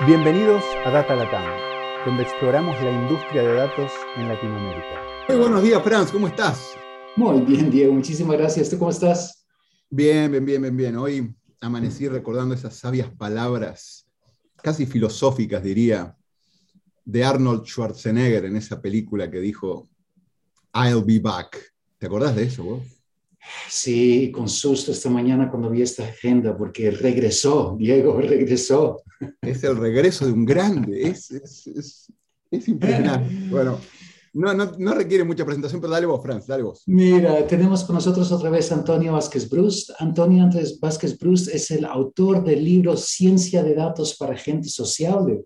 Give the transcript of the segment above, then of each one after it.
Bienvenidos a Data Latam, donde exploramos la industria de datos en Latinoamérica. Muy buenos días, Franz, ¿cómo estás? Muy bien, Diego, muchísimas gracias. ¿Tú cómo estás? Bien, bien, bien, bien, bien. Hoy amanecí recordando esas sabias palabras, casi filosóficas, diría, de Arnold Schwarzenegger en esa película que dijo, I'll be back. ¿Te acordás de eso vos? Sí, con susto esta mañana cuando vi esta agenda, porque regresó, Diego, regresó. Es el regreso de un grande, es, es, es, impresionante. Bueno, no, no, no, requiere mucha presentación, pero dale vos, Franz, dale vos. Mira, tenemos con nosotros otra vez a Antonio Vázquez Brust. Antonio Vázquez Brust es el autor del libro Ciencia de Datos para Gente Sociable,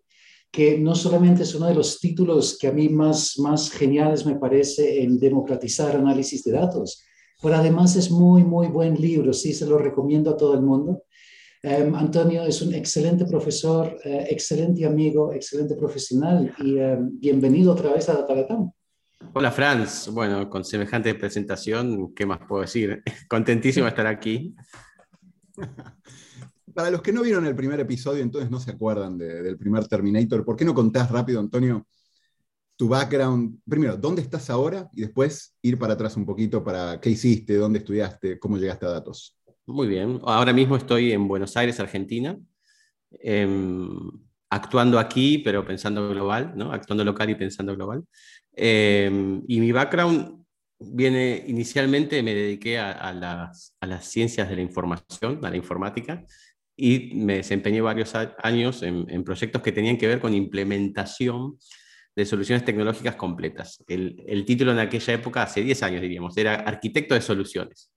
que no solamente es uno de los títulos que a mí más, más geniales me parece en democratizar análisis de datos, pero además es muy, muy buen libro, sí, se lo recomiendo a todo el mundo. Um, Antonio es un excelente profesor, uh, excelente amigo, excelente profesional y um, bienvenido otra vez a Datalatam. Hola Franz, bueno, con semejante presentación, ¿qué más puedo decir? Contentísimo de estar aquí. Para los que no vieron el primer episodio, entonces no se acuerdan de, del primer Terminator, ¿por qué no contás rápido, Antonio, tu background, primero, ¿dónde estás ahora? Y después ir para atrás un poquito para qué hiciste, dónde estudiaste, cómo llegaste a datos. Muy bien, ahora mismo estoy en Buenos Aires, Argentina, eh, actuando aquí, pero pensando global, ¿no? actuando local y pensando global. Eh, y mi background viene, inicialmente me dediqué a, las, a, las, ciencias de la información, a la informática, y me desempeñé varios años en proyectos que tenían que ver con implementación de soluciones tecnológicas completas. El, el, título en aquella época, hace 10 años diríamos, era arquitecto de soluciones.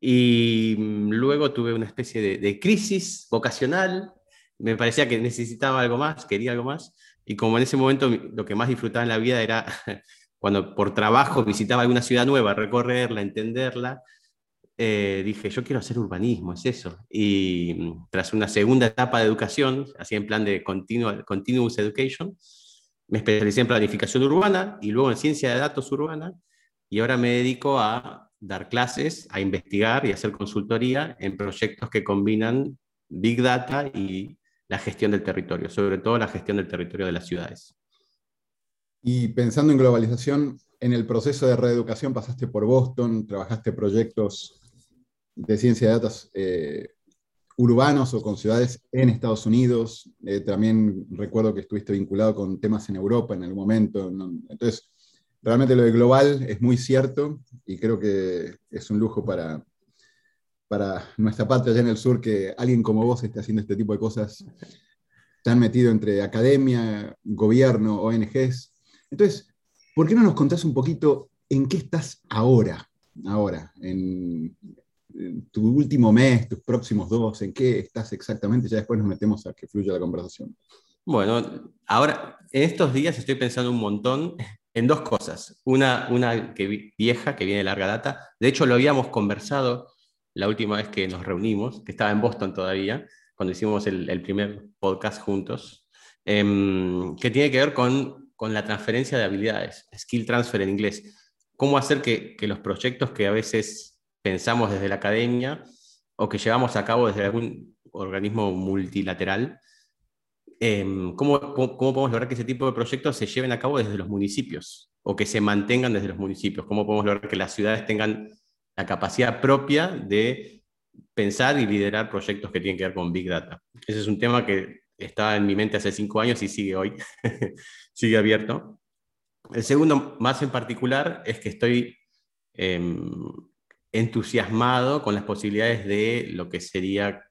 Y mm, luego tuve una especie de, de, crisis vocacional, me parecía que necesitaba algo más, quería algo más, y como en ese momento lo que más disfrutaba en la vida era cuando por trabajo visitaba alguna ciudad nueva, recorrerla, entenderla, eh, dije, yo quiero hacer urbanismo, es eso. Y mm, tras una segunda etapa de educación, así en plan de continual, continuous education, me especialicé en planificación urbana y luego en ciencia de datos urbana y ahora me dedico a dar clases, a investigar y hacer consultoría en proyectos que combinan Big Data y la gestión del territorio, sobre todo la gestión del territorio de las ciudades. Y pensando en globalización, en el proceso de reeducación pasaste por Boston, trabajaste proyectos de ciencia de datos eh, urbanos o con ciudades en Estados Unidos. Eh, también recuerdo que estuviste vinculado con temas en Europa en algún momento. ¿no? Entonces, realmente lo de global es muy cierto y creo que es un lujo para, para nuestra patria allá en el sur que alguien como vos esté haciendo este tipo de cosas tan metido entre academia, gobierno, ONGs. Entonces, ¿por qué no nos contás un poquito en qué estás ahora? Ahora, en, tu último mes, tus próximos dos, en qué estás exactamente, ya después nos metemos a que fluya la conversación. Bueno, ahora, en estos días estoy pensando un montón en dos cosas. Una, una que, vieja, que viene de larga data. De hecho, lo habíamos conversado la última vez que nos reunimos, que estaba en Boston todavía, cuando hicimos el, primer podcast juntos, eh, que tiene que ver con, con la transferencia de habilidades, skill transfer en inglés. Cómo hacer que, que los proyectos que a veces pensamos desde la academia o que llevamos a cabo desde algún organismo multilateral, eh, ¿cómo, cómo, podemos lograr que ese tipo de proyectos se lleven a cabo desde los municipios o que se mantengan desde los municipios? ¿Cómo podemos lograr que las ciudades tengan la capacidad propia de pensar y liderar proyectos que tienen que ver con Big Data? Ese es un tema que estaba en mi mente hace cinco años y sigue hoy, sigue abierto. El segundo, más en particular, es que estoy eh, entusiasmado con las posibilidades de lo que sería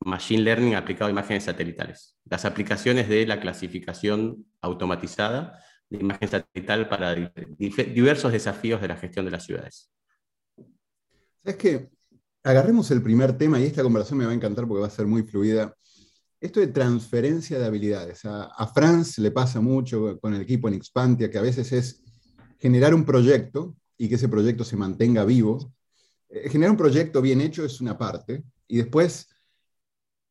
Machine Learning aplicado a imágenes satelitales. Las aplicaciones de la clasificación automatizada de imagen satelital para diversos desafíos de la gestión de las ciudades. Es que agarremos el primer tema y esta conversación me va a encantar porque va a ser muy fluida. Esto de transferencia de habilidades. A, a Franz le pasa mucho con el equipo en Expantia, que a veces es generar un proyecto y que ese proyecto se mantenga vivo eh, generar un proyecto bien hecho es una parte, y después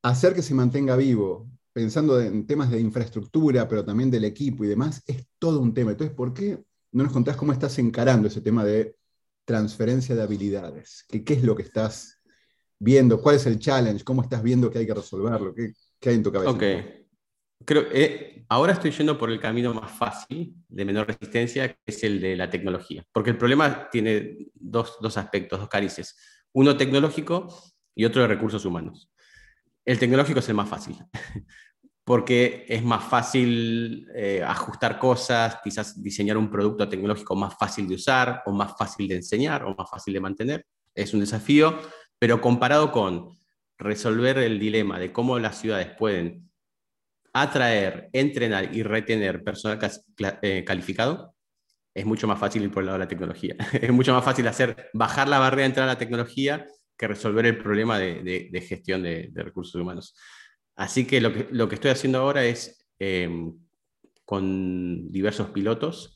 hacer que se mantenga vivo, pensando en temas de infraestructura, pero también del equipo y demás, es todo un tema. Entonces, ¿por qué no nos contás cómo estás encarando ese tema de transferencia de habilidades? ¿Qué, es lo que estás viendo? ¿Cuál es el challenge? ¿Cómo estás viendo que hay que resolverlo? ¿Qué, qué hay en tu cabeza? Creo, eh, ahora estoy yendo por el camino más fácil, de menor resistencia, que es el de la tecnología. Porque el problema tiene dos, dos aspectos, dos carices. Uno tecnológico y otro de recursos humanos. El tecnológico es el más fácil, porque es más fácil eh, ajustar cosas, quizás diseñar un producto tecnológico más fácil de usar, o más fácil de enseñar, o más fácil de mantener. Es un desafío, pero comparado con resolver el dilema de cómo las ciudades pueden atraer, entrenar y retener personal eh, calificado, es mucho más fácil ir por el lado de la tecnología. es mucho más fácil hacer bajar la barrera de entrar a la tecnología que resolver el problema de, gestión de, recursos humanos. Así que lo, que lo que estoy haciendo ahora es, em, con diversos pilotos,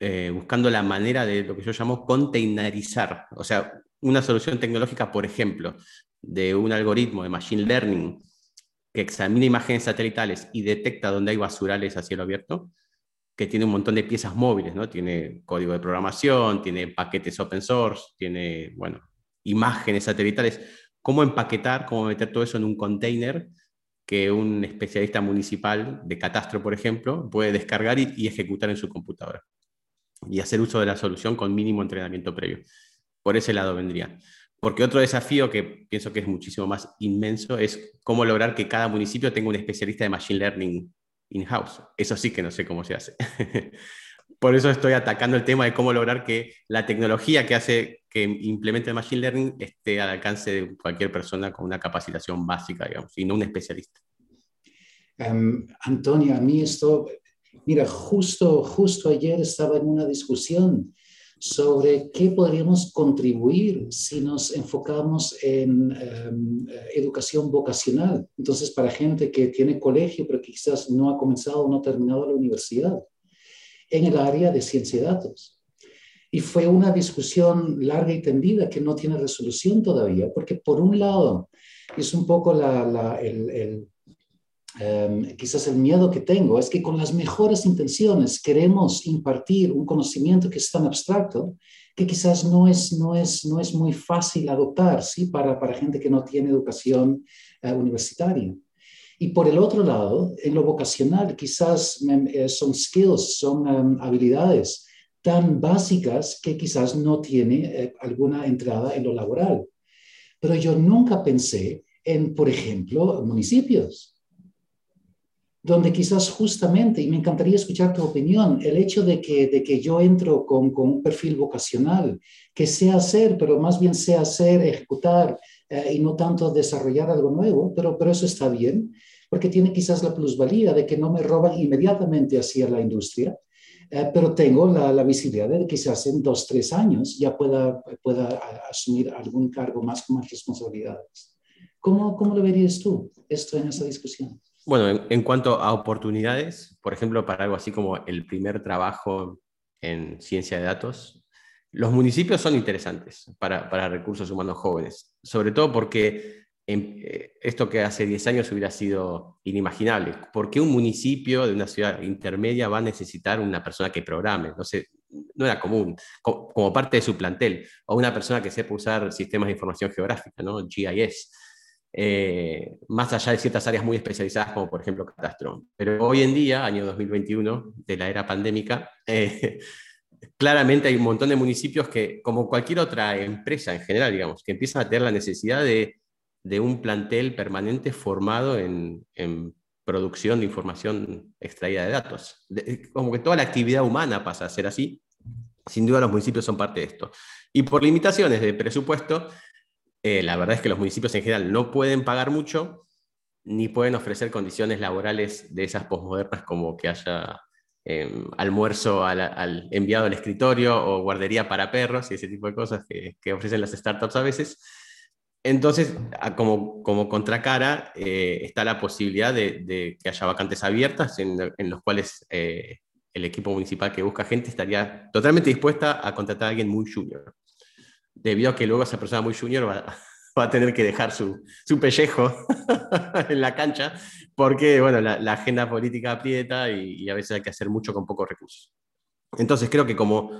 eh, buscando la manera de lo que yo llamo containerizar, o sea, una solución tecnológica, por ejemplo, de un algoritmo de machine learning que examina imágenes satelitales y detecta dónde hay basurales a cielo abierto, que tiene un montón de piezas móviles, ¿no? Tiene código de programación, tiene paquetes open source, tiene, bueno, imágenes satelitales. ¿Cómo empaquetar, cómo meter todo eso en un container que un especialista municipal de catastro, por ejemplo, puede descargar y, y ejecutar en su computadora? Y hacer uso de la solución con mínimo entrenamiento previo. Por ese lado vendría. Porque otro desafío que pienso que es muchísimo más inmenso es cómo lograr que cada municipio tenga un especialista de Machine Learning in-house. Eso sí que no sé cómo se hace. Por eso estoy atacando el tema de cómo lograr que la tecnología que hace que implemente el Machine Learning esté al alcance de cualquier persona con una capacitación básica, digamos, y no un especialista. Um, Antonio, a mí esto, mira, justo, justo ayer estaba en una discusión sobre qué podríamos contribuir si nos enfocamos en em, educación vocacional. Entonces, para gente que tiene colegio, pero quizás no ha comenzado o no ha terminado la universidad, en el área de ciencia de datos. Y fue una discusión larga y tendida que no tiene resolución todavía, porque por un lado es un poco la, el Em, quizás el miedo que tengo es que con las mejores intenciones queremos impartir un conocimiento que es tan abstracto que quizás no es, no es, no es muy fácil adoptar ¿sí? para, para gente que no tiene educación eh, universitaria. Y por el otro lado, en lo vocacional, quizás eh, son skills, son em, habilidades tan básicas que quizás no tiene eh, alguna entrada en lo laboral. Pero yo nunca pensé en, por ejemplo, municipios donde quizás justamente, y me encantaría escuchar tu opinión, el hecho de que, de que yo entro con, con un perfil vocacional, que sea hacer, pero más bien sea hacer, ejecutar eh, y no tanto desarrollar algo nuevo, pero, pero eso está bien, porque tiene quizás la plusvalía de que no me roban inmediatamente hacia la industria, eh, pero tengo la, visibilidad de que quizás en dos, tres años ya pueda, pueda asumir algún cargo más con más responsabilidades. ¿Cómo, ¿Cómo lo verías tú esto en esa discusión? Bueno, en, cuanto a oportunidades, por ejemplo, para algo así como el primer trabajo en ciencia de datos, los municipios son interesantes para, para recursos humanos jóvenes, sobre todo porque eh, esto que hace 10 años hubiera sido inimaginable. ¿Por qué un municipio de una ciudad intermedia va a necesitar una persona que programe? No, sé, no era común, como, parte de su plantel, o una persona que sepa usar sistemas de información geográfica, ¿no? GIS. Eh, más allá de ciertas áreas muy especializadas como por ejemplo catastro. Pero hoy en día, año 2021, de la era pandémica, eh, claramente hay un montón de municipios que, como cualquier otra empresa en general, digamos, que empiezan a tener la necesidad de, de un plantel permanente formado en, en, producción de información extraída de datos. como que toda la actividad humana pasa a ser así. Sin duda los municipios son parte de esto. Y por limitaciones de presupuesto, eh, la verdad es que los municipios en general no pueden pagar mucho ni pueden ofrecer condiciones laborales de esas posmodernas como que haya em, almuerzo al, enviado al escritorio o guardería para perros y ese tipo de cosas que, ofrecen las startups a veces. Entonces, como, contracara, eh, está la posibilidad de, que haya vacantes abiertas en, los cuales eh, el equipo municipal que busca gente estaría totalmente dispuesta a contratar a alguien muy junior debido a que luego esa persona muy junior va, a tener que dejar su, su pellejo en la cancha, porque bueno, la, agenda política aprieta y, a veces hay que hacer mucho con pocos recursos. Entonces creo que como,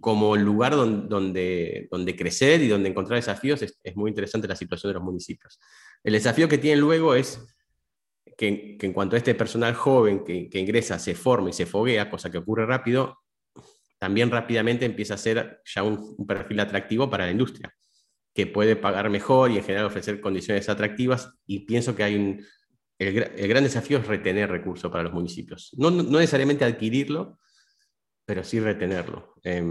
como lugar donde, donde, crecer y donde encontrar desafíos es, es, muy interesante la situación de los municipios. El desafío que tienen luego es que, en cuanto a este personal joven que, que, ingresa, se forma y se foguea, cosa que ocurre rápido, también rápidamente empieza a ser ya un, perfil atractivo para la industria, que puede pagar mejor y en general ofrecer condiciones atractivas. Y pienso que hay un, el, gran desafío es retener recursos para los municipios. No, no necesariamente adquirirlo, pero sí retenerlo. Eh,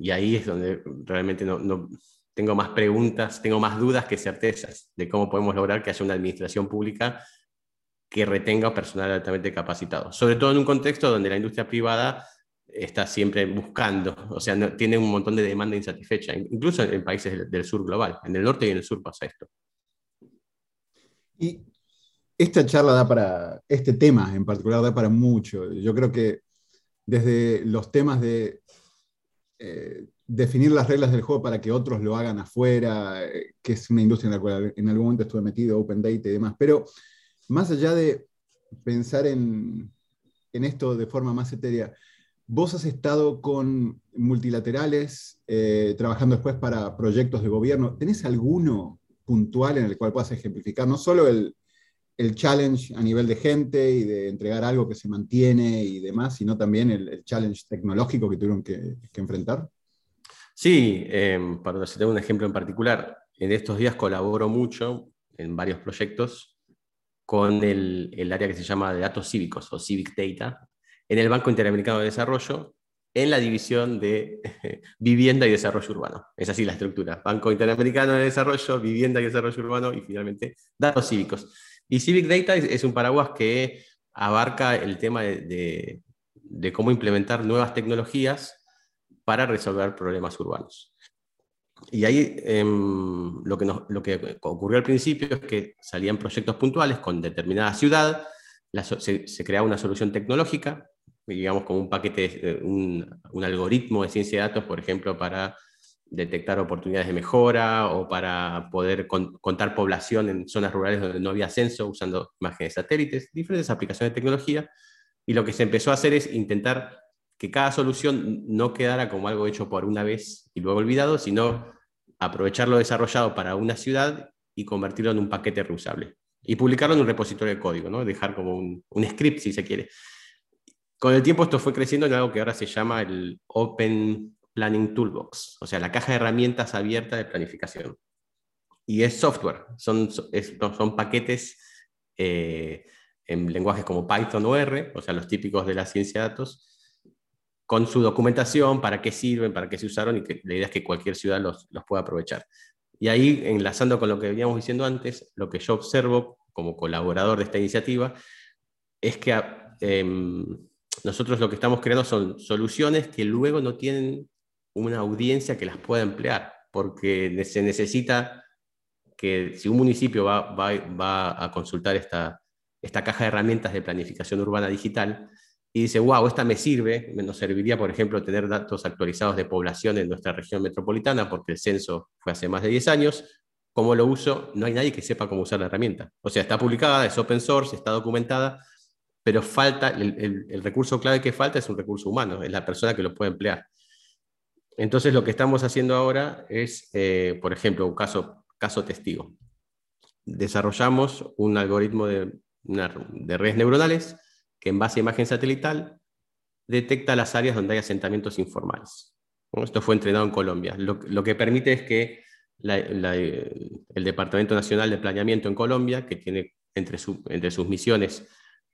y ahí es donde realmente no, no, tengo más preguntas, tengo más dudas que certezas de cómo podemos lograr que haya una administración pública que retenga personal altamente capacitado, sobre todo en un contexto donde la industria privada está siempre buscando, o sea, tiene un montón de demanda insatisfecha, incluso en, países del, del, sur global, en el norte y en el sur pasa esto. Y esta charla da para, este tema en particular da para mucho. Yo creo que desde los temas de eh, definir las reglas del juego para que otros lo hagan afuera, eh, que es una industria en la cual en algún momento estuve metido, Open Data y demás, pero más allá de pensar en, en esto de forma más etérea, vos has estado con multilaterales, eh, trabajando después para proyectos de gobierno. ¿Tenés alguno puntual en el cual puedas ejemplificar no solo el, el challenge a nivel de gente y de entregar algo que se mantiene y demás, sino también el, challenge tecnológico que tuvieron que, que enfrentar? Sí, eh, para citar un ejemplo en particular, en estos días colaboro mucho en varios proyectos con el, el, área que se llama de datos cívicos o Civic Data en el Banco Interamericano de Desarrollo en la división de vivienda y desarrollo urbano. Es así la estructura. Banco Interamericano de Desarrollo, vivienda y desarrollo urbano y finalmente datos cívicos. Y Civic Data es, un paraguas que abarca el tema de, cómo implementar nuevas tecnologías para resolver problemas urbanos. Y ahí eh, lo, que lo, que ocurrió al principio es que salían proyectos puntuales con determinada ciudad, se, creaba una solución tecnológica, digamos como un paquete, un, un, algoritmo de ciencia de datos, por ejemplo, para detectar oportunidades de mejora o para poder con, contar población en zonas rurales donde no había censo usando imágenes satélites, diferentes aplicaciones de tecnología. Y lo que se empezó a hacer es intentar que cada solución no quedara como algo hecho por una vez y luego olvidado, sino aprovechar lo desarrollado para una ciudad y convertirlo en un paquete reusable. Y publicarlo en un repositorio de código, ¿no? dejar como un, un script si se quiere. Con el tiempo esto fue creciendo en algo que ahora se llama el Open Planning Toolbox, o sea, la caja de herramientas abierta de planificación. Y es software, son, son paquetes eh, en lenguajes como Python o R, o sea, los típicos de la ciencia de datos, con su documentación, para qué sirven, para qué se usaron y que la idea es que cualquier ciudad los, los pueda aprovechar. Y ahí, enlazando con lo que veníamos diciendo antes, lo que yo observo como colaborador de esta iniciativa es que eh, nosotros lo que estamos creando son soluciones que luego no tienen una audiencia que las pueda emplear, porque se necesita que si un municipio va, va, va a consultar esta, esta caja de herramientas de planificación urbana digital, y dice, wow, esta me sirve, nos serviría, por ejemplo, tener datos actualizados de población en nuestra región metropolitana, porque el censo fue hace más de 10 años. ¿Cómo lo uso? No hay nadie que sepa cómo usar la herramienta. O sea, está publicada, es open source, está documentada, pero falta, el, recurso clave que falta es un recurso humano, es la persona que lo puede emplear. Entonces, lo que estamos haciendo ahora es, eh, por ejemplo, un caso, caso testigo. Desarrollamos un algoritmo de, de redes neuronales que en base a imagen satelital detecta las áreas donde hay asentamientos informales. Esto fue entrenado en Colombia. Lo, que permite es que el Departamento Nacional de Planeamiento en Colombia, que tiene entre sus misiones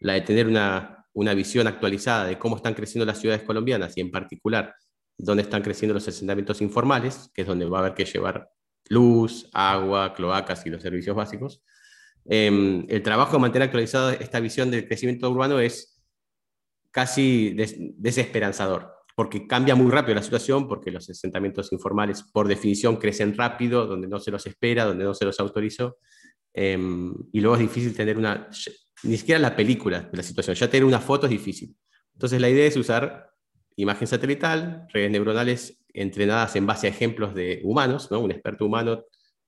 la de tener una, una, visión actualizada de cómo están creciendo las ciudades colombianas y en particular dónde están creciendo los asentamientos informales, que es donde va a haber que llevar luz, agua, cloacas y los servicios básicos, eh, el trabajo de mantener actualizada esta visión del crecimiento urbano es casi des desesperanzador, porque cambia muy rápido la situación, porque los asentamientos informales por definición crecen rápido, donde no se los espera, donde no se los autorizó, eh, y luego es difícil tener una, ni siquiera la película de la situación, ya tener una foto es difícil. Entonces la idea es usar imagen satelital, redes neuronales entrenadas en base a ejemplos de humanos, ¿no? un experto humano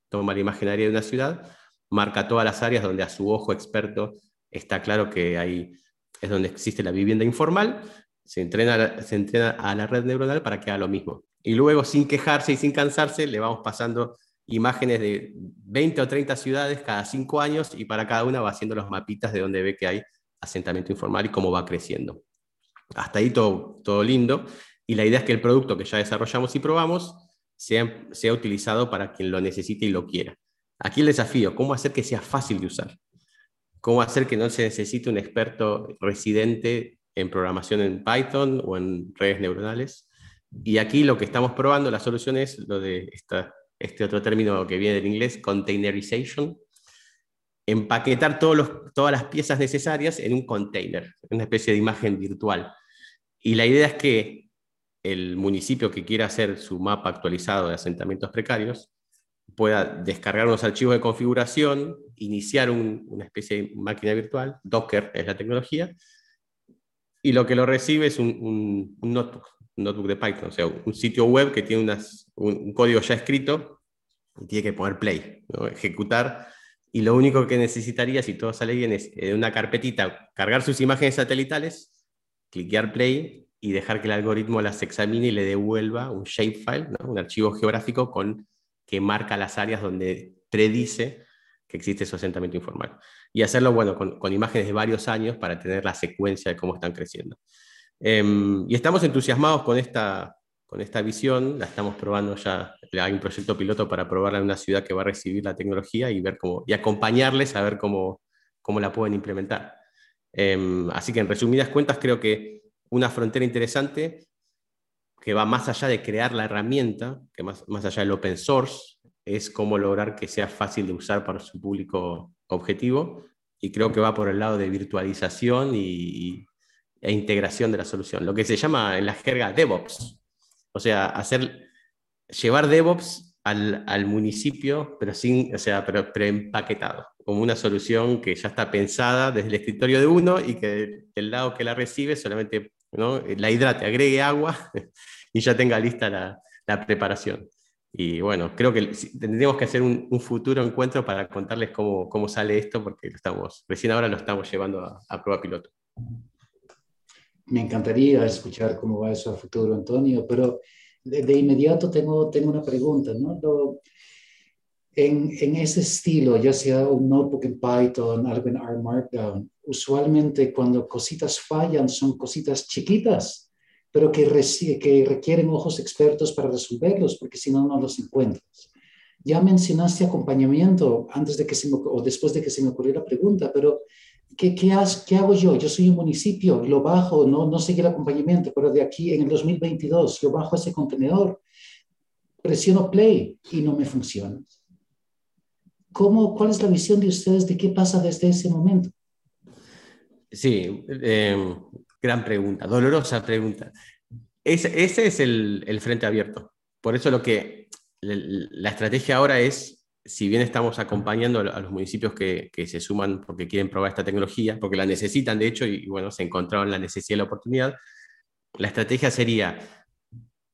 toma la imaginaria de una ciudad, marca todas las áreas donde a su ojo experto está claro que ahí es donde existe la vivienda informal, se entrena, se entrena a la red neuronal para que haga lo mismo. Y luego, sin quejarse y sin cansarse, le vamos pasando imágenes de 20 o 30 ciudades cada cinco años y para cada una va haciendo los mapitas de donde ve que hay asentamiento informal y cómo va creciendo. Hasta ahí todo, todo lindo. Y la idea es que el producto que ya desarrollamos y probamos sea, sea utilizado para quien lo necesite y lo quiera. Aquí el desafío, ¿cómo hacer que sea fácil de usar? ¿Cómo hacer que no se necesite un experto residente en programación en Python o en redes neuronales? Y aquí lo que estamos probando, la solución es lo de esta, este otro término que viene del inglés, containerization, empaquetar todos todas las piezas necesarias en un container, una especie de imagen virtual. Y la idea es que el municipio que quiera hacer su mapa actualizado de asentamientos precarios pueda descargar unos archivos de configuración, iniciar una especie de máquina virtual, Docker es la tecnología, y lo que lo recibe es un notebook de Python, o sea, un sitio web que tiene un, código ya escrito y tiene que poner play, ejecutar, y lo único que necesitaría, si todo sale bien, es en una carpetita cargar sus imágenes satelitales, cliquear play y dejar que el algoritmo las examine y le devuelva un shapefile, un archivo geográfico con que marca las áreas donde predice que existe su asentamiento informal. Y hacerlo, bueno, con, imágenes de varios años para tener la secuencia de cómo están creciendo. Em, y estamos entusiasmados con esta, con esta visión, la estamos probando ya, hay un proyecto piloto para probarla en una ciudad que va a recibir la tecnología y, ver cómo, y acompañarles a ver cómo, cómo la pueden implementar. Em, así que en resumidas cuentas creo que una frontera interesante que va más allá de crear la herramienta, que más, más allá del open source, es cómo lograr que sea fácil de usar para su público objetivo. Y creo que va por el lado de virtualización y, e integración de la solución, lo que se llama en la jerga DevOps, o sea, hacer, llevar DevOps al, al municipio, pero, sin, o sea, pero preempaquetado, como una solución que ya está pensada desde el escritorio de uno y que del lado que la recibe solamente ¿no? la hidrate, agregue agua y ya tenga lista la, la preparación. Y bueno, creo que tendríamos que hacer un, un, futuro encuentro para contarles cómo, cómo, sale esto, porque lo estamos, recién ahora lo estamos llevando a, a, prueba piloto. Me encantaría escuchar cómo va eso a futuro, Antonio, pero de, de inmediato tengo, tengo una pregunta, ¿no? Lo, en, en, ese estilo, ya sea un notebook en Python, algo en R Markdown, usualmente cuando cositas fallan son cositas chiquitas, pero que, que requieren ojos expertos para resolverlos, porque si no, no los encuentras. Ya mencionaste acompañamiento antes de que se me, o después de que se me ocurrió la pregunta, pero ¿qué, qué, ¿qué, hago yo? Yo soy un municipio, lo bajo, no, no seguí el acompañamiento, pero de aquí en el 2022 yo bajo ese contenedor, presiono play y no me funciona. ¿Cómo, ¿Cuál es la visión de ustedes de qué pasa desde ese momento? Sí, eh, gran pregunta, dolorosa pregunta. Ese, ese es el, el, frente abierto. Por eso lo que la estrategia ahora es, si bien estamos acompañando a los municipios que, se suman porque quieren probar esta tecnología, porque la necesitan de hecho y, y bueno, se encontraron la necesidad y la oportunidad, la estrategia sería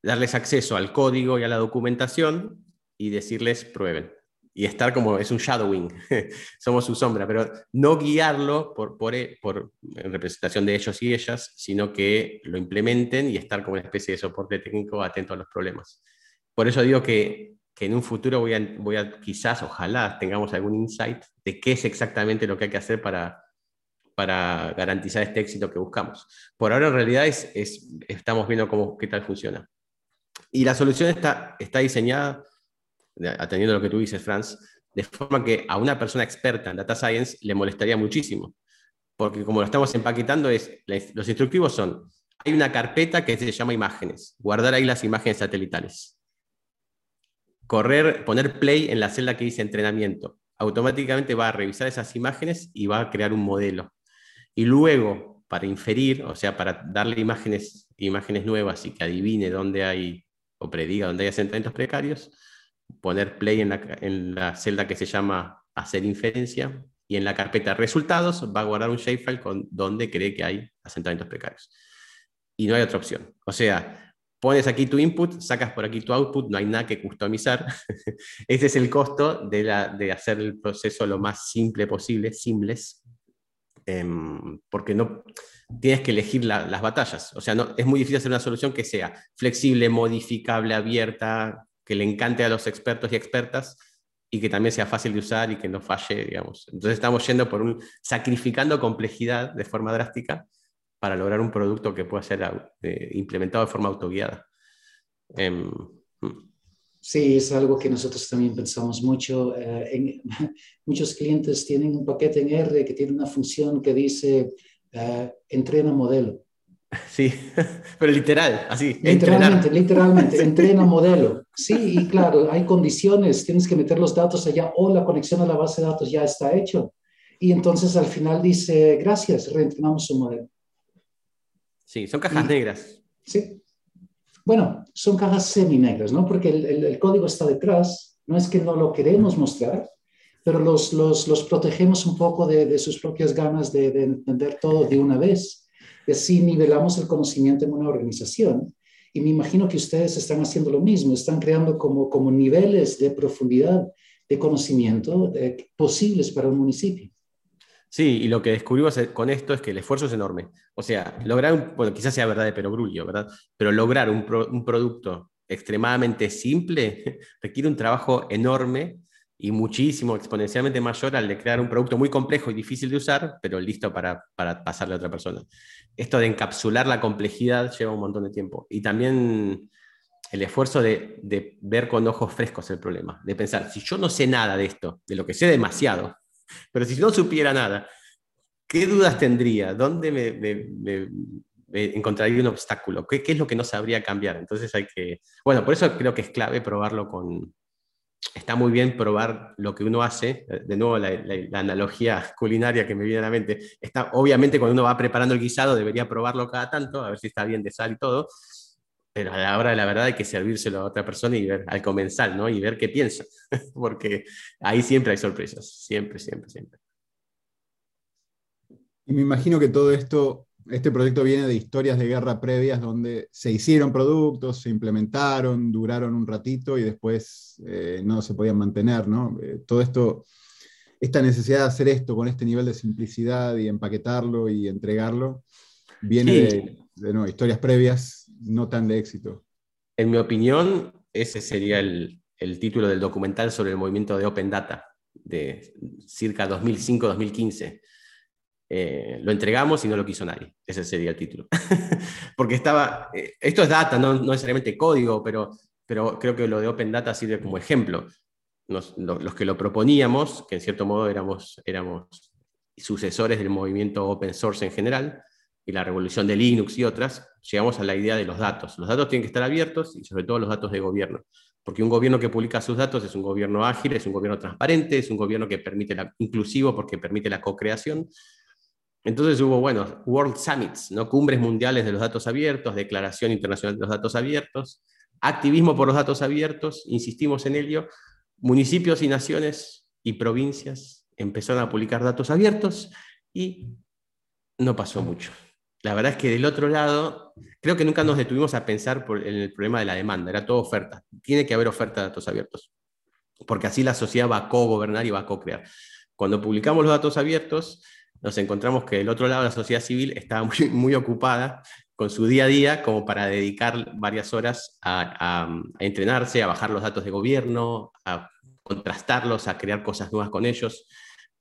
darles acceso al código y a la documentación y decirles prueben y estar como es un shadowing, somos su sombra, pero no guiarlo por, por, por, representación de ellos y ellas, sino que lo implementen y estar como una especie de soporte técnico atento a los problemas. Por eso digo que, que en un futuro voy a, voy a, quizás, ojalá tengamos algún insight de qué es exactamente lo que hay que hacer para, para garantizar este éxito que buscamos. Por ahora en realidad es, es, estamos viendo cómo, qué tal funciona. Y la solución está, está diseñada atendiendo lo que tú dices, Franz, de forma que a una persona experta en data science le molestaría muchísimo. Porque como lo estamos empaquetando, es, los instructivos son, hay una carpeta que se llama imágenes, guardar ahí las imágenes satelitales. Correr, poner play en la celda que dice entrenamiento. Automáticamente va a revisar esas imágenes y va a crear un modelo. Y luego, para inferir, o sea, para darle imágenes, imágenes nuevas y que adivine dónde hay, o prediga dónde hay asentamientos precarios, poner play en la, celda que se llama hacer inferencia y en la carpeta resultados va a guardar un shapefile con donde cree que hay asentamientos precarios. Y no hay otra opción. O sea, pones aquí tu input, sacas por aquí tu output, no hay nada que customizar. Ese es el costo de, la, de, hacer el proceso lo más simple posible, simples, em, porque no tienes que elegir las batallas. O sea, no, es muy difícil hacer una solución que sea flexible, modificable, abierta, que le encante a los expertos y expertas, y que también sea fácil de usar y que no falle, digamos. Entonces estamos yendo por un, sacrificando complejidad de forma drástica para lograr un producto que pueda ser eh, implementado de forma autoguiada. Mm. sí, es algo que nosotros también pensamos mucho. Eh, muchos clientes tienen un paquete en R que tiene una función que dice uh, entrena modelo. Sí, pero literal, así. Literalmente, literalmente, entrena modelo. Sí, y claro, hay condiciones, tienes que meter los datos allá o la conexión a la base de datos ya está hecho. Y entonces al final dice, gracias, reentrenamos su modelo. Sí, son cajas negras. Sí. Bueno, son cajas semi-negras, ¿no? Porque el, código está detrás, no es que no lo queremos mostrar, pero los, los, los protegemos un poco de, de sus propias ganas de, de entender todo de una vez y así nivelamos el conocimiento en una organización. Y me imagino que ustedes están haciendo lo mismo, están creando como, como niveles de profundidad de conocimiento posibles para un municipio. Sí, y lo que descubrimos con esto es que el esfuerzo es enorme. O sea, lograr, un, bueno, quizás sea verdad de perogrullo, ¿verdad? Pero lograr un, un producto extremadamente simple requiere un trabajo enorme y muchísimo, exponencialmente mayor al de crear un producto muy complejo y difícil de usar, pero listo para, para pasarle a otra persona. Esto de encapsular la complejidad lleva un montón de tiempo. Y también el esfuerzo de, de, ver con ojos frescos el problema, de pensar, si yo no sé nada de esto, de lo que sé demasiado, pero si no supiera nada, ¿qué dudas tendría? ¿Dónde me, encontraría un obstáculo? ¿Qué, ¿Qué, es lo que no sabría cambiar? Entonces hay que, bueno, por eso creo que es clave probarlo con, está muy bien probar lo que uno hace. De nuevo, la, analogía culinaria que me viene a la mente. Está, obviamente, cuando uno va preparando el guisado, debería probarlo cada tanto, a ver si está bien de sal y todo. Pero a la hora de la verdad hay que servírselo a otra persona y ver al comensal, ¿no? Y ver qué piensa. Porque ahí siempre hay sorpresas. Siempre, siempre, siempre. Y me imagino que todo esto este proyecto viene de historias de guerra previas donde se hicieron productos, se implementaron, duraron un ratito y después eh, no se podían mantener, ¿no? Eh, todo esto, esta necesidad de hacer esto con este nivel de simplicidad y empaquetarlo y entregarlo, viene de, de historias previas no tan de éxito. En mi opinión, ese sería el, el título del documental sobre el movimiento de Open Data de circa 2005-2015 eh, lo entregamos y no lo quiso nadie. Ese sería el título. Porque estaba, eh, esto es data, no, necesariamente código, pero, pero creo que lo de Open Data sirve como ejemplo. los que lo proponíamos, que en cierto modo éramos, éramos sucesores del movimiento open source en general, y la revolución de Linux y otras, llegamos a la idea de los datos. Los datos tienen que estar abiertos y sobre todo los datos de gobierno. Porque un gobierno que publica sus datos es un gobierno ágil, es un gobierno transparente, es un gobierno que permite la, inclusivo porque permite la co-creación entonces hubo, bueno, World Summits, ¿no? cumbres mundiales de los datos abiertos, Declaración Internacional de los Datos Abiertos, activismo por los datos abiertos, insistimos en ello, municipios y naciones y provincias empezaron a publicar datos abiertos y no pasó mucho. La verdad es que del otro lado, creo que nunca nos detuvimos a pensar por, en el problema de la demanda, era todo oferta. Tiene que haber oferta de datos abiertos, porque así la sociedad va a co-gobernar y va a co-crear. Cuando publicamos los datos abiertos, nos encontramos que del otro lado la sociedad civil estaba muy, muy ocupada con su día a día como para dedicar varias horas a, entrenarse, a bajar los datos de gobierno, a contrastarlos, a crear cosas nuevas con ellos.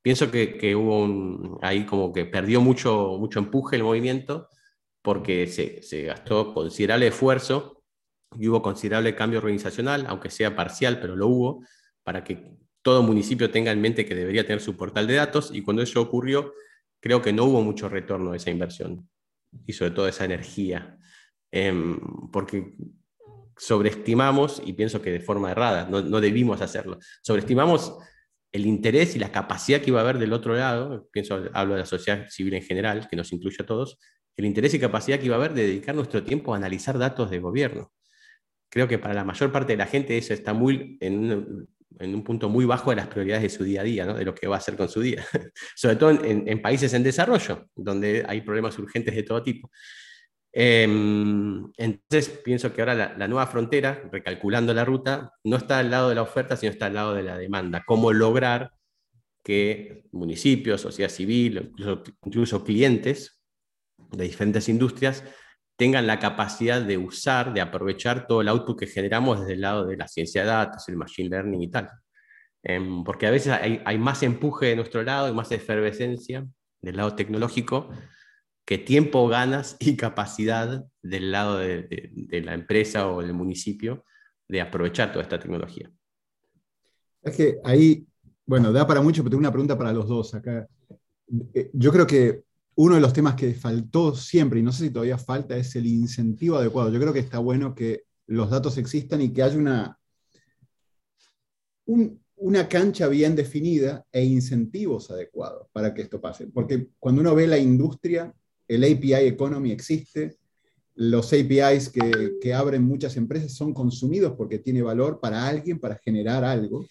Pienso que, que hubo ahí como que perdió mucho, mucho empuje el movimiento porque se, se gastó considerable esfuerzo y hubo considerable cambio organizacional, aunque sea parcial, pero lo hubo, para que todo municipio tenga en mente que debería tener su portal de datos y cuando eso ocurrió, creo que no hubo mucho retorno de esa inversión y sobre todo esa energía, em, porque sobreestimamos, y pienso que de forma errada, no, no, debimos hacerlo, sobreestimamos el interés y la capacidad que iba a haber del otro lado, pienso, hablo de la sociedad civil en general, que nos incluye a todos, el interés y capacidad que iba a haber de dedicar nuestro tiempo a analizar datos de gobierno. Creo que para la mayor parte de la gente eso está muy en un punto muy bajo de las prioridades de su día a día, de lo que va a hacer con su día, sobre todo en, países en desarrollo, donde hay problemas urgentes de todo tipo. Em, entonces, pienso que ahora la, nueva frontera, recalculando la ruta, no está al lado de la oferta, sino está al lado de la demanda. ¿Cómo lograr que municipios, sociedad civil, incluso, incluso clientes de diferentes industrias tengan la capacidad de usar, de aprovechar todo el output que generamos desde el lado de la ciencia de datos, el machine learning y tal. Em, porque a veces hay, más empuje de nuestro lado y más efervescencia del lado tecnológico que tiempo ganas y capacidad del lado de, la empresa o del municipio de aprovechar toda esta tecnología. Es que ahí, bueno, da para mucho, pero tengo una pregunta para los dos acá. Eh, yo creo que uno de los temas que faltó siempre, y no sé si todavía falta, es el incentivo adecuado. Yo creo que está bueno que los datos existan y que haya una, una cancha bien definida e incentivos adecuados para que esto pase. Porque cuando uno ve la industria, el API Economy existe, los APIs que, que, abren muchas empresas son consumidos porque tiene valor para alguien, para generar algo.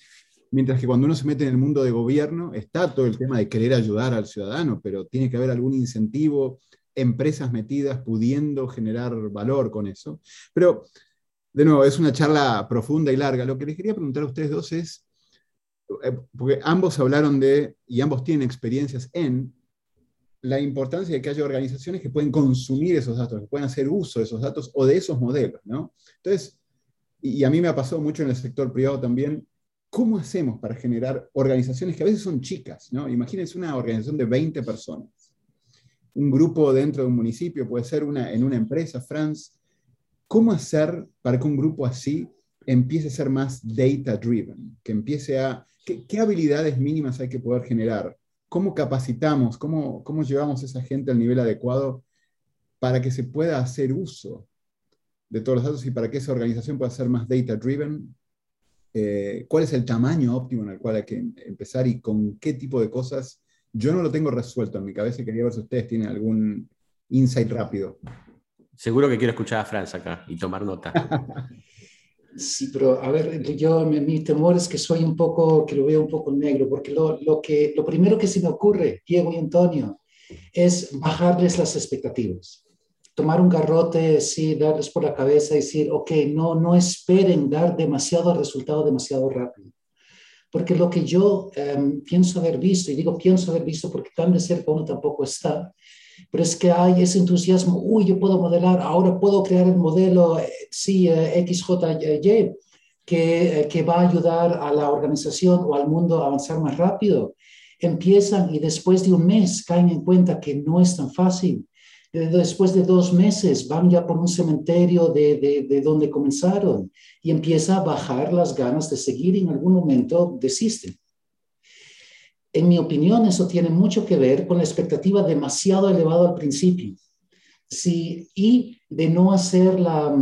Mientras que cuando uno se mete en el mundo de gobierno, está todo el tema de querer ayudar al ciudadano, pero tiene que haber algún incentivo, empresas metidas pudiendo generar valor con eso. Pero, de nuevo, es una charla profunda y larga. Lo que les quería preguntar a ustedes dos es, eh, porque ambos hablaron de, y ambos tienen experiencias en, la importancia de que haya organizaciones que pueden consumir esos datos, que pueden hacer uso de esos datos o de esos modelos, ¿no? Entonces, y a mí me ha pasado mucho en el sector privado también, ¿cómo hacemos para generar organizaciones que a veces son chicas, ¿no? Imagínense una organización de 20 personas, un grupo dentro de un municipio, puede ser una, en una empresa, France. ¿Cómo hacer para que un grupo así empiece a ser más data-driven? Que empiece a... ¿qué, ¿Qué habilidades mínimas hay que poder generar? ¿Cómo capacitamos? Cómo, ¿Cómo llevamos a esa gente al nivel adecuado para que se pueda hacer uso de todos los datos y para que esa organización pueda ser más data-driven? Eh, ¿Cuál es el tamaño óptimo en el cual hay que empezar y con qué tipo de cosas? Yo no lo tengo resuelto en mi cabeza y quería ver si ustedes tienen algún insight rápido. Seguro que quiero escuchar a Franz acá y tomar nota. Sí, pero a ver, yo mi, temor es que soy un poco, que lo veo un poco negro, porque lo, lo, que, lo primero que se me ocurre, Diego y Antonio, es bajarles las expectativas. Tomar un garrote, sí, darles por la cabeza y decir, ok, no, no esperen dar demasiado resultado demasiado rápido. Porque lo que yo em, pienso haber visto, y digo pienso haber visto porque tan de cerca uno tampoco está, pero es que hay ese entusiasmo, uy, yo puedo modelar, ahora puedo crear el modelo, eh, sí, eh, XJY, que, eh, que va a ayudar a la organización o al mundo a avanzar más rápido. Empiezan y después de un mes caen en cuenta que no es tan fácil. Después de dos meses van ya por un cementerio de, de, de donde comenzaron y empieza a bajar las ganas de seguir y en algún momento desisten. En mi opinión, eso tiene mucho que ver con la expectativa demasiado elevada al principio. Sí, y de no hacer la,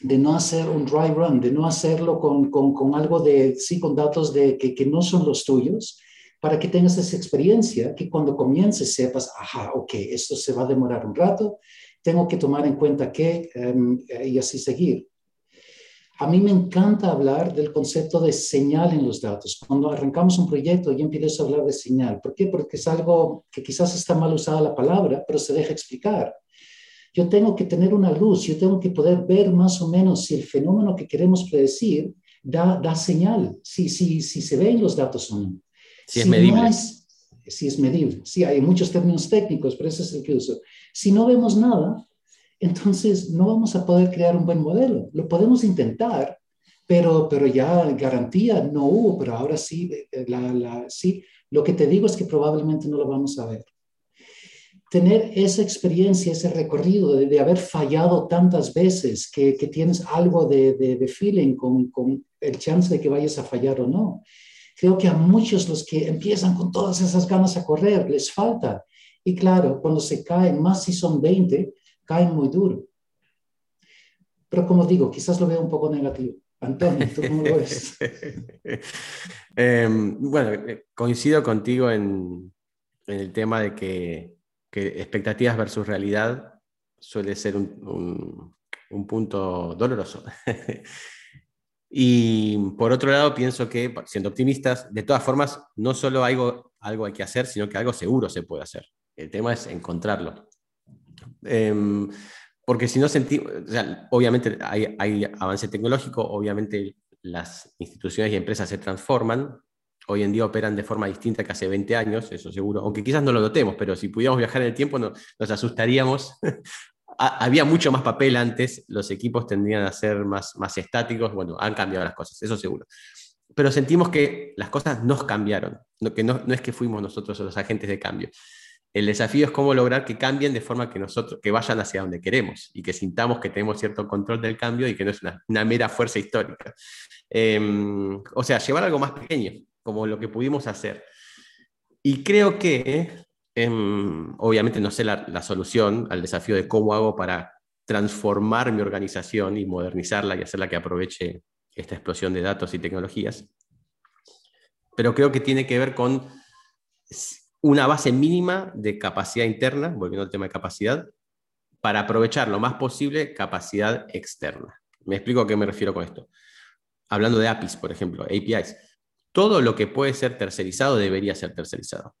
de no hacer un dry run, de no hacerlo con, con, con algo de, sí, con datos de, que, que, no son los tuyos, para que tengas esa experiencia, que cuando comiences sepas, ajá, ok, esto se va a demorar un rato, tengo que tomar en cuenta que, um, y así seguir. A mí me encanta hablar del concepto de señal en los datos. Cuando arrancamos un proyecto, yo empiezo a hablar de señal. ¿Por qué? Porque es algo que quizás está mal usada la palabra, pero se deja explicar. Yo tengo que tener una luz, yo tengo que poder ver más o menos si el fenómeno que queremos predecir da, da señal, si, si, si se ven los datos o no. Si, es medible. si es medible. Sí, hay muchos términos técnicos, pero ese es el que uso. Si no vemos nada, entonces no vamos a poder crear un buen modelo. Lo podemos intentar, pero, pero ya garantía no hubo, pero ahora sí, eh, sí, lo que te digo es que probablemente no lo vamos a ver. Tener esa experiencia, ese recorrido de, haber fallado tantas veces, que, que tienes algo de, de, de feeling con, con, el chance de que vayas a fallar o no. Creo que a muchos los que empiezan con todas esas ganas a correr, les falta. Y claro, cuando se caen, más si son 20, caen muy duro. Pero como digo, quizás lo veo un poco negativo. Antonio, ¿tú cómo lo ves? Em, bueno, eh, coincido contigo en, el tema de que, expectativas versus realidad suele ser un, punto doloroso. y por otro lado, pienso que, siendo optimistas, de todas formas, no solo algo, algo hay que hacer, sino que algo seguro se puede hacer. El tema es encontrarlo. Em, porque si no sentimos, obviamente hay, avance tecnológico, obviamente las instituciones y empresas se transforman, hoy en día operan de forma distinta que hace 20 años, eso seguro, aunque quizás no lo notemos, pero si pudiéramos viajar en el tiempo no, nos asustaríamos. Había mucho más papel antes, los equipos tendrían a ser más, más estáticos, bueno, han cambiado las cosas, eso seguro. pero sentimos que las cosas nos cambiaron, no, que no, es que fuimos nosotros los agentes de cambio. El desafío es cómo lograr que cambien de forma que nosotros, que vayan hacia donde queremos y que sintamos que tenemos cierto control del cambio y que no es una, mera fuerza histórica. Em, o sea, llevar algo más pequeño, como lo que pudimos hacer. Y creo que, em, obviamente no sé la, la solución al desafío de cómo hago para transformar mi organización y modernizarla y hacerla que aproveche esta explosión de datos y tecnologías, pero creo que tiene que ver con una base mínima de capacidad interna, volviendo al tema de capacidad, para aprovechar lo más posible capacidad externa. Me explico a qué me refiero con esto. Hablando de APIs, por ejemplo, APIs, todo lo que puede ser tercerizado debería ser tercerizado.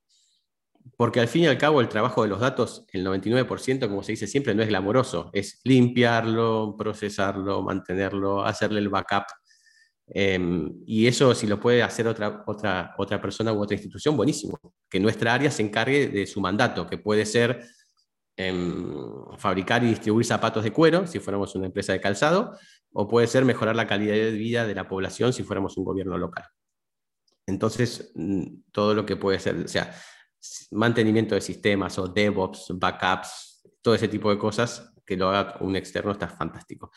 Porque al fin y al cabo el trabajo de los datos, el 99%, como se dice siempre, no es glamoroso, es limpiarlo, procesarlo, mantenerlo, hacerle el backup Em, y eso, si lo puede hacer otra, otra, otra persona u otra institución, buenísimo. Que nuestra área se encargue de su mandato, que puede ser em, fabricar y distribuir zapatos de cuero, si fuéramos una empresa de calzado, o puede ser mejorar la calidad de vida de la población, si fuéramos un gobierno local. Entonces, mm, todo lo que puede ser, o sea, mantenimiento de sistemas o DevOps, backups, todo ese tipo de cosas, que lo haga un externo está fantástico.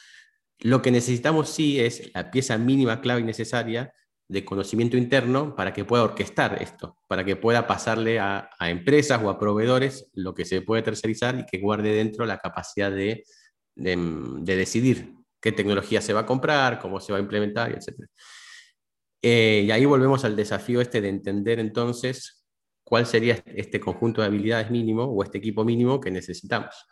Lo que necesitamos sí es la pieza mínima clave y necesaria de conocimiento interno para que pueda orquestar esto, para que pueda pasarle a, empresas o a proveedores lo que se puede tercerizar y que guarde dentro la capacidad de, decidir qué tecnología se va a comprar, cómo se va a implementar, etc. Eh, y ahí volvemos al desafío este de entender entonces cuál sería este conjunto de habilidades mínimo o este equipo mínimo que necesitamos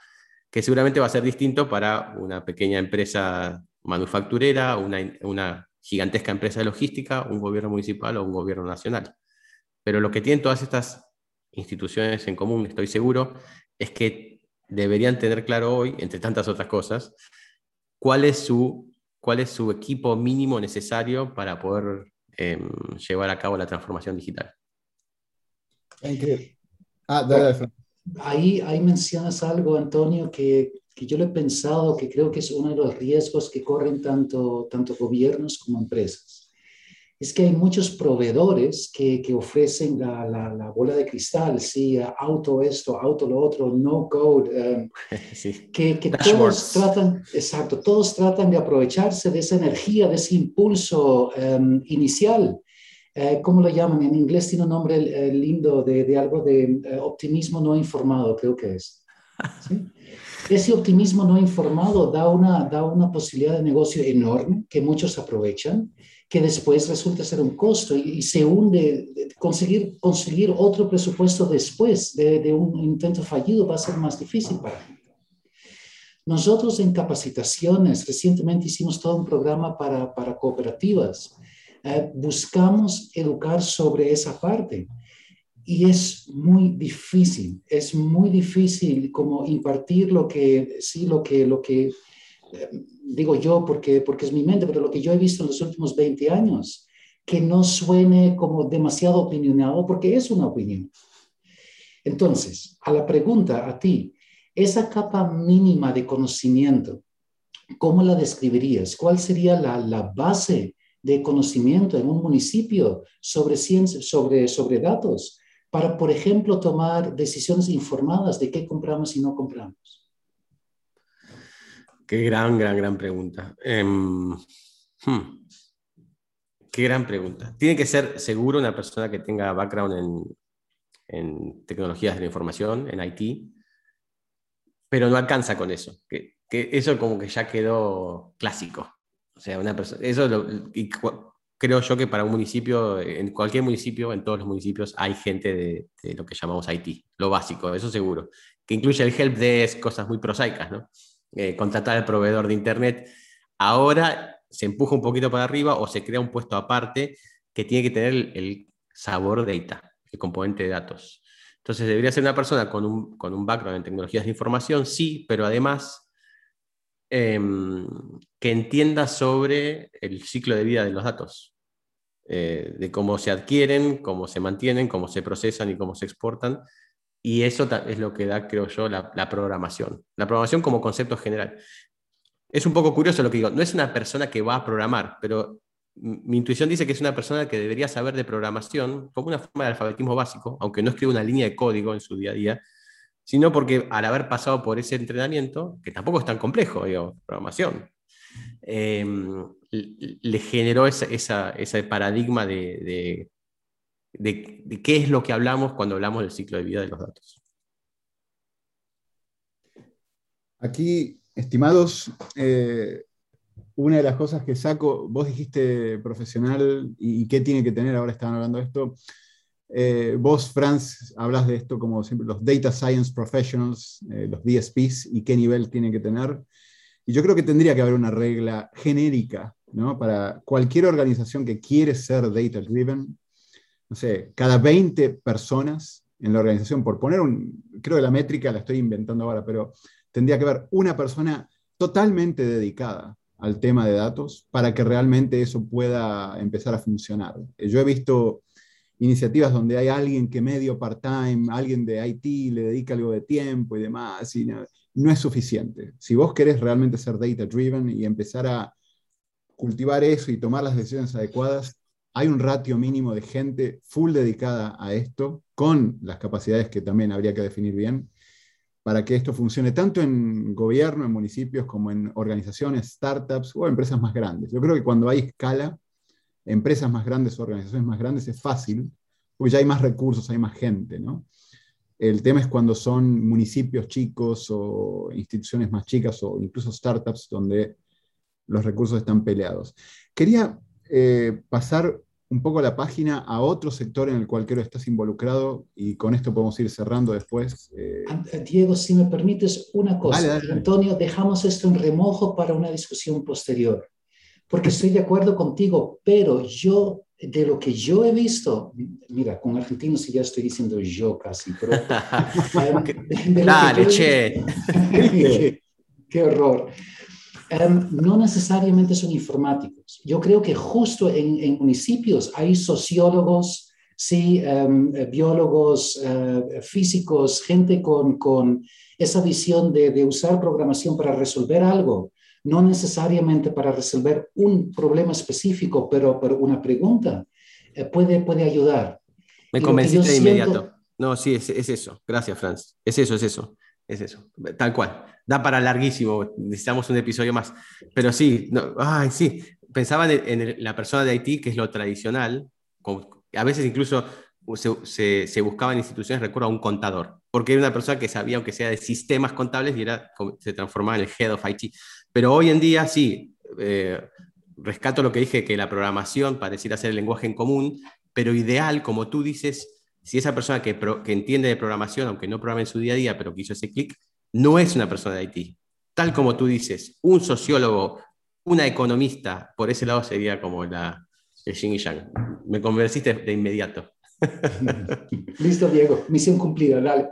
que seguramente va a ser distinto para una pequeña empresa manufacturera, una, gigantesca empresa de logística, un gobierno municipal o un gobierno nacional. Pero lo que tienen todas estas instituciones en común, estoy seguro, es que deberían tener claro hoy, entre tantas otras cosas, cuál es su, equipo mínimo necesario para poder em, llevar a cabo la transformación digital. Ah, dale, ahí, ahí mencionas algo, Antonio, que, que, yo lo he pensado, que creo que es uno de los riesgos que corren tanto, tanto gobiernos como empresas. Es que hay muchos proveedores que, que ofrecen la, la, bola de cristal, sí, auto esto, auto lo otro, no code, um, que, que todos tratan, exacto, todos tratan de aprovecharse de esa energía, de ese impulso um, inicial eh, ¿cómo lo llaman? En inglés tiene un nombre eh, lindo de, algo de eh, optimismo no informado, creo que es. Ese optimismo no informado da una, da una posibilidad de negocio enorme que muchos aprovechan, que después resulta ser un costo y, se hunde. Conseguir, conseguir otro presupuesto después de, de un intento fallido va a ser más difícil para Nosotros en capacitaciones, recientemente hicimos todo un programa para, para cooperativas eh, buscamos educar sobre esa parte. Y es muy difícil, es muy difícil como impartir lo que, sí, lo que, lo que eh, digo yo porque, porque es mi mente, pero lo que yo he visto en los últimos 20 años, que no suene como demasiado opinionado, porque es una opinión. Entonces, a la pregunta a ti, esa capa mínima de conocimiento, ¿cómo la describirías? ¿Cuál sería la, la base de conocimiento en un municipio sobre, ciencia, sobre, sobre datos para, por ejemplo, tomar decisiones informadas de qué compramos y no compramos? Qué gran, gran, gran pregunta. Em, hmm. Qué gran pregunta. Tiene que ser seguro una persona que tenga background en, en tecnologías de la información, en IT, pero no alcanza con eso. Que, eso como que ya quedó clásico. O sea, una persona, eso creo yo que para un municipio, en cualquier municipio, en todos los municipios, hay gente de, lo que llamamos IT, lo básico, eso seguro, que incluye el help desk, cosas muy prosaicas, ¿no? Eh, contratar al proveedor de Internet. Ahora se empuja un poquito para arriba o se crea un puesto aparte que tiene que tener el, sabor data, el componente de datos. Entonces debería ser una persona con un, con un background en tecnologías de información, sí, pero además Em, que entienda sobre el ciclo de vida de los datos, eh, de cómo se adquieren, cómo se mantienen, cómo se procesan y cómo se exportan. Y eso es lo que da, creo yo, la, programación. La programación como concepto general. Es un poco curioso lo que digo. No es una persona que va a programar, pero mi intuición dice que es una persona que debería saber de programación como una forma de alfabetismo básico, aunque no escriba una línea de código en su día a día, sino porque al haber pasado por ese entrenamiento, que tampoco es tan complejo, digo, programación, em, le generó ese paradigma de, de, qué es lo que hablamos cuando hablamos del ciclo de vida de los datos. Aquí, estimados, eh, una de las cosas que saco, vos dijiste profesional y, qué tiene que tener, ahora estaban hablando de esto. Eh, vos, Franz, hablas de esto como siempre, los Data Science Professionals, eh, los DSPs, y qué nivel tiene que tener. Y yo creo que tendría que haber una regla genérica ¿no? para cualquier organización que quiere ser data driven. No sé, cada 20 personas en la organización, por poner un, creo que la métrica la estoy inventando ahora, pero tendría que haber una persona totalmente dedicada al tema de datos para que realmente eso pueda empezar a funcionar. Yo he visto iniciativas donde hay alguien que medio part-time, alguien de IT le dedica algo de tiempo y demás, y no, es suficiente. Si vos querés realmente ser data-driven y empezar a cultivar eso y tomar las decisiones adecuadas, hay un ratio mínimo de gente full dedicada a esto, con las capacidades que también habría que definir bien, para que esto funcione tanto en gobierno, en municipios, como en organizaciones, startups o empresas más grandes. Yo creo que cuando hay escala, empresas más grandes o organizaciones más grandes es fácil, porque ya hay más recursos, hay más gente, ¿no? El tema es cuando son municipios chicos o instituciones más chicas o incluso startups donde los recursos están peleados. Quería eh, pasar un poco la página a otro sector en el cual creo que estás involucrado y con esto podemos ir cerrando después. Eh. Diego, si me permites una cosa, Antonio, dejamos esto en remojo para una discusión posterior, porque estoy de acuerdo contigo, pero yo, de lo que yo he visto, mira, con argentinos ya estoy diciendo yo casi, pero... Dale, che. qué horror. Em, no necesariamente son informáticos. Yo creo que justo en, municipios hay sociólogos, sí, em, biólogos, eh, físicos, gente con, con esa visión de, de, usar programación para resolver algo, no necesariamente para resolver un problema específico, pero, pero una pregunta eh, puede, puede ayudar. Me convenciste de inmediato. No, sí, es, es eso. Gracias, Franz. Es eso, es eso. Es eso, tal cual. Da para larguísimo, necesitamos un episodio más. Pero sí, ay, sí, pensaba en, la persona de Haití, que es lo tradicional. a veces incluso se, se, buscaba en instituciones, recuerdo, a un contador, porque era una persona que sabía, aunque sea de sistemas contables, y era, se transformaba en el head of IT. Pero hoy en día sí, eh, rescato lo que dije, que la programación pareciera ser el lenguaje en común, pero ideal, como tú dices, si esa persona que, entiende de programación, aunque no programa en su día a día, pero que hizo ese clic, no es una persona de IT. Tal como tú dices, un sociólogo, una economista, por ese lado sería como la, el yin y yang. Me convenciste de inmediato. Listo, Diego. Misión cumplida, dale.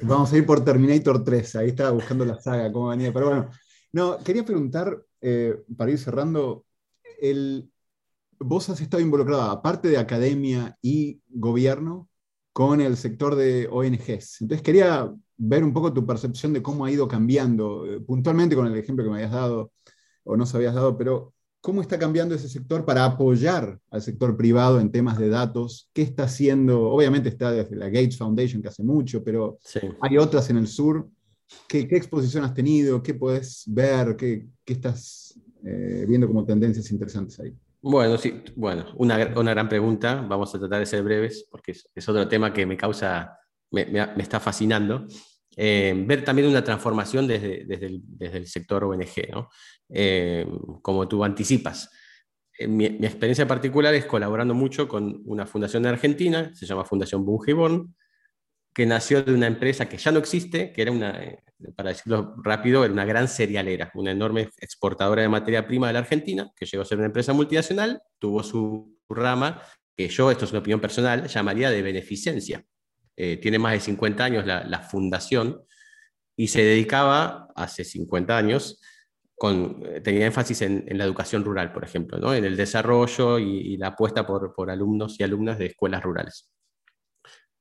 Vamos a ir por Terminator 3. Ahí estaba buscando la saga, cómo venía. Pero bueno, no, quería preguntar, eh, para ir cerrando, el, vos has estado involucrado, aparte de academia y gobierno, con el sector de ONGs. Entonces quería ver un poco tu percepción de cómo ha ido cambiando, eh, puntualmente con el ejemplo que me habías dado o no se habías dado, pero cómo está cambiando ese sector para apoyar al sector privado en temas de datos, qué está haciendo, obviamente está desde la Gates Foundation que hace mucho, pero hay otras en el sur. ¿Qué, exposición has tenido? ¿Qué puedes ver? ¿Qué, estás eh, viendo como tendencias interesantes ahí? Bueno, sí, bueno, una, una, gran pregunta. Vamos a tratar de ser breves porque es, otro tema que me causa, me, me, está fascinando. Eh, ver también una transformación desde, desde, el, desde el, sector ONG, ¿no? Eh, como tú anticipas. Mi, mi, experiencia particular es colaborando mucho con una fundación de Argentina, se llama Fundación Bungeborn, que nació de una empresa que ya no existe, que era una, para decirlo rápido, era una gran cerealera, una enorme exportadora de materia prima de la Argentina, que llegó a ser una empresa multinacional, tuvo su rama, que yo, esto es una opinión personal, llamaría de beneficencia. Eh, tiene más de 50 años la, fundación y se dedicaba, hace 50 años, con, eh, tenía énfasis en, la educación rural, por ejemplo, ¿no? en el desarrollo y, la apuesta por alumnos y alumnas de escuelas rurales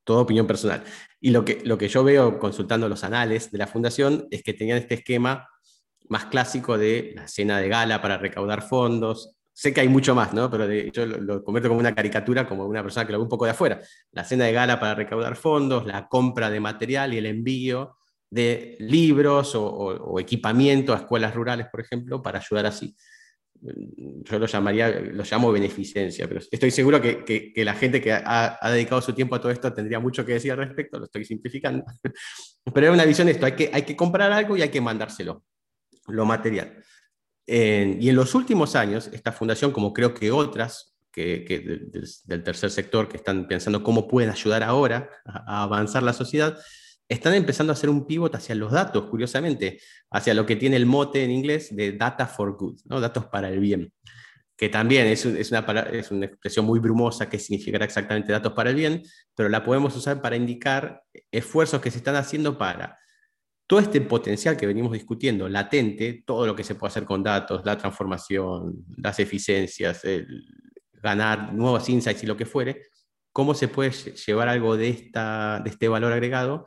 toda opinión personal. Y lo que, lo que yo veo consultando los anales de la fundación es que tenían este esquema más clásico de la cena de gala para recaudar fondos, sé que hay mucho más, ¿no? Pero yo lo, convierto como una caricatura, como una persona que lo ve un poco de afuera. La cena de gala para recaudar fondos, la compra de material y el envío de libros o, equipamiento a escuelas rurales, por ejemplo, para ayudar así. Yo lo llamaría, lo llamo beneficencia, pero estoy seguro que, la gente que ha, dedicado su tiempo a todo esto tendría mucho que decir al respecto, lo estoy simplificando. Pero es una visión de esto, hay que, hay que comprar algo y hay que mandárselo, lo material. y en los últimos años, esta fundación, como creo que otras que, del tercer sector que están pensando cómo pueden ayudar ahora a avanzar la sociedad, están empezando a hacer un pivot hacia los datos, curiosamente, hacia lo que tiene el mote en inglés de data for good, ¿no? datos para el bien, que también es, una, es una expresión muy brumosa que significará exactamente datos para el bien, pero la podemos usar para indicar esfuerzos que se están haciendo para todo este potencial que venimos discutiendo, latente, todo lo que se puede hacer con datos, la transformación, las eficiencias, ganar nuevos insights y lo que fuere, cómo se puede llevar algo de, esta, de este valor agregado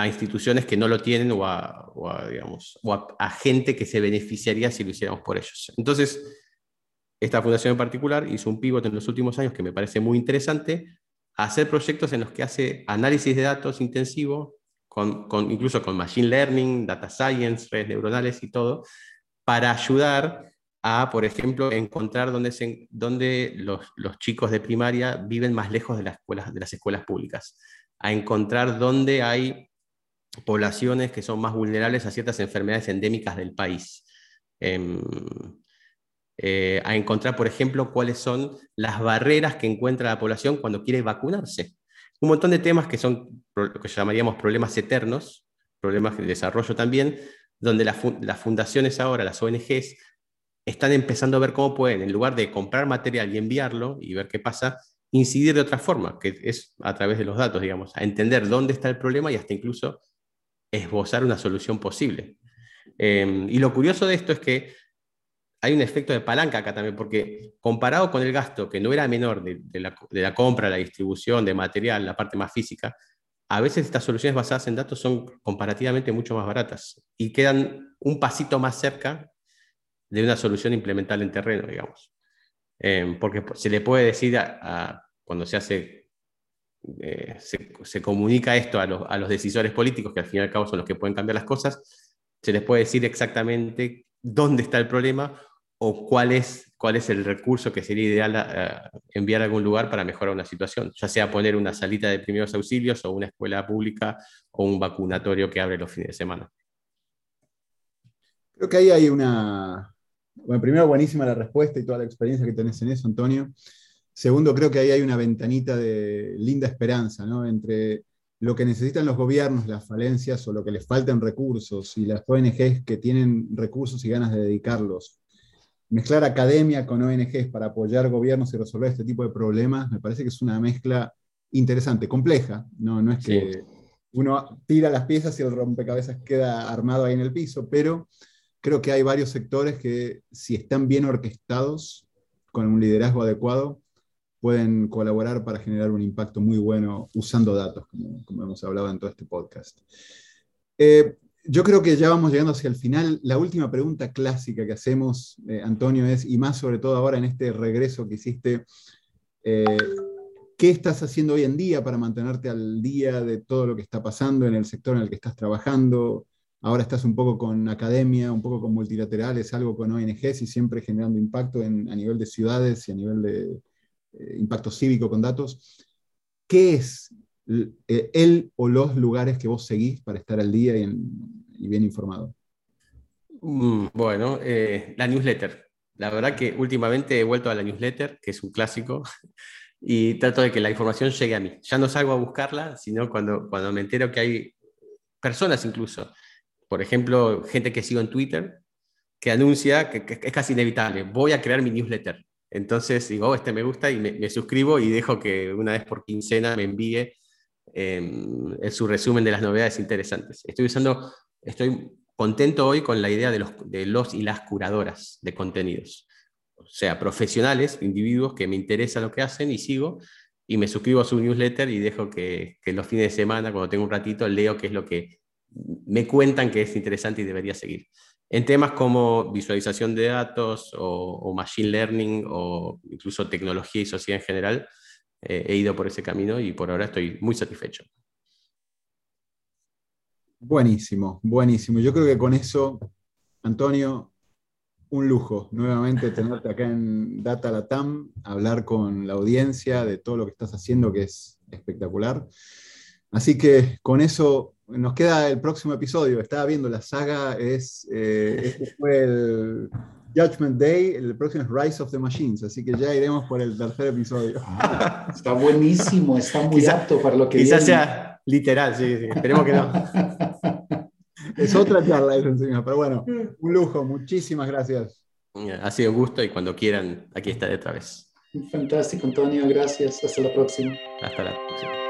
a instituciones que no lo tienen o a, digamos, a, gente que se beneficiaría si lo hiciéramos por ellos. Entonces, esta fundación en particular hizo un pivot en los últimos años que me parece muy interesante, hacer proyectos en los que hace análisis de datos intensivo, con, incluso con machine learning, data science, redes neuronales y todo, para ayudar a, por ejemplo, encontrar dónde, se, dónde los, los, chicos de primaria viven más lejos de las escuelas, de las escuelas públicas, a encontrar dónde hay poblaciones que son más vulnerables a ciertas enfermedades endémicas del país. Em, eh, a encontrar, por ejemplo, cuáles son las barreras que encuentra la población cuando quiere vacunarse. Un montón de temas que son lo que llamaríamos problemas eternos, problemas de desarrollo también, donde las fundaciones ahora, las ONGs, están empezando a ver cómo pueden, en lugar de comprar material y enviarlo y ver qué pasa, incidir de otra forma, que es a través de los datos, digamos, a entender dónde está el problema y hasta incluso esbozar una solución posible. Em, y lo curioso de esto es que hay un efecto de palanca acá también, porque comparado con el gasto, que no era menor de, la, compra, la distribución de material, la parte más física, a veces estas soluciones basadas en datos son comparativamente mucho más baratas y quedan un pasito más cerca de una solución implemental en terreno, digamos. Em, porque se le puede decir cuando se hace eh, se, comunica esto a los, decisores políticos, que al fin y al cabo son los que pueden cambiar las cosas, se les puede decir exactamente dónde está el problema o cuál es, cuál es el recurso que sería ideal eh, enviar a algún lugar para mejorar una situación, ya sea poner una salita de primeros auxilios o una escuela pública o un vacunatorio que abre los fines de semana. Creo que ahí hay una... Bueno, primero, buenísima la respuesta y toda la experiencia que tenés en eso, Antonio. Segundo, creo que ahí hay una ventanita de linda esperanza, ¿no? Entre lo que necesitan los gobiernos, las falencias o lo que les faltan recursos y las ONGs que tienen recursos y ganas de dedicarlos. Mezclar academia con ONGs para apoyar gobiernos y resolver este tipo de problemas me parece que es una mezcla interesante, compleja. No, no es que uno tira las piezas y el rompecabezas queda armado ahí en el piso, pero creo que hay varios sectores que si están bien orquestados, con un liderazgo adecuado, pueden colaborar para generar un impacto muy bueno usando datos, como, hemos hablado en todo este podcast. Eh, yo creo que ya vamos llegando hacia el final. La última pregunta clásica que hacemos, eh, Antonio, es, y más sobre todo ahora en este regreso que hiciste, eh, ¿qué estás haciendo hoy en día para mantenerte al día de todo lo que está pasando en el sector en el que estás trabajando? Ahora estás un poco con academia, un poco con multilaterales, algo con ONGs y siempre generando impacto a nivel de ciudades y a nivel de, eh, impacto cívico con datos. ¿Qué es eh, el o los lugares que vos seguís para estar al día y, bien informado? Mm, bueno, eh, la newsletter. La verdad que últimamente he vuelto a la newsletter, que es un clásico, y trato de que la información llegue a mí. Ya no salgo a buscarla, sino cuando, cuando me entero que hay personas incluso, por ejemplo, gente que sigo en Twitter, que anuncia que es casi inevitable, voy a crear mi newsletter. Entonces digo, oh, este me gusta y me, suscribo y dejo que una vez por quincena me envíe em, su resumen de las novedades interesantes. Estoy usando, estoy contento hoy con la idea de los, de los y las curadoras de contenidos. O sea, profesionales, individuos que me interesa lo que hacen y sigo y me suscribo a su newsletter y dejo que, que los fines de semana, cuando tengo un ratito, leo qué es lo que me cuentan que es interesante y debería seguir. en temas como visualización de datos o, machine learning o incluso tecnología y sociedad en general, eh, he ido por ese camino y por ahora estoy muy satisfecho. Buenísimo, buenísimo. Yo creo que con eso, Antonio, un lujo nuevamente tenerte acá en Data Latam, hablar con la audiencia de todo lo que estás haciendo, que es espectacular. Así que con eso nos queda el próximo episodio. Estaba viendo la saga, es, eh, este fue el Judgment Day, el próximo es Rise of the Machines, así que ya iremos por el tercer episodio. Ah, está buenísimo, está muy apto para lo que Quizás sea literal, sí, sí, esperemos que no. es otra charla eso encima, pero bueno, un lujo, muchísimas gracias. Ha sido un gusto y cuando quieran, aquí estaré otra vez. Fantástico, Antonio, gracias. Hasta la próxima. Hasta la próxima.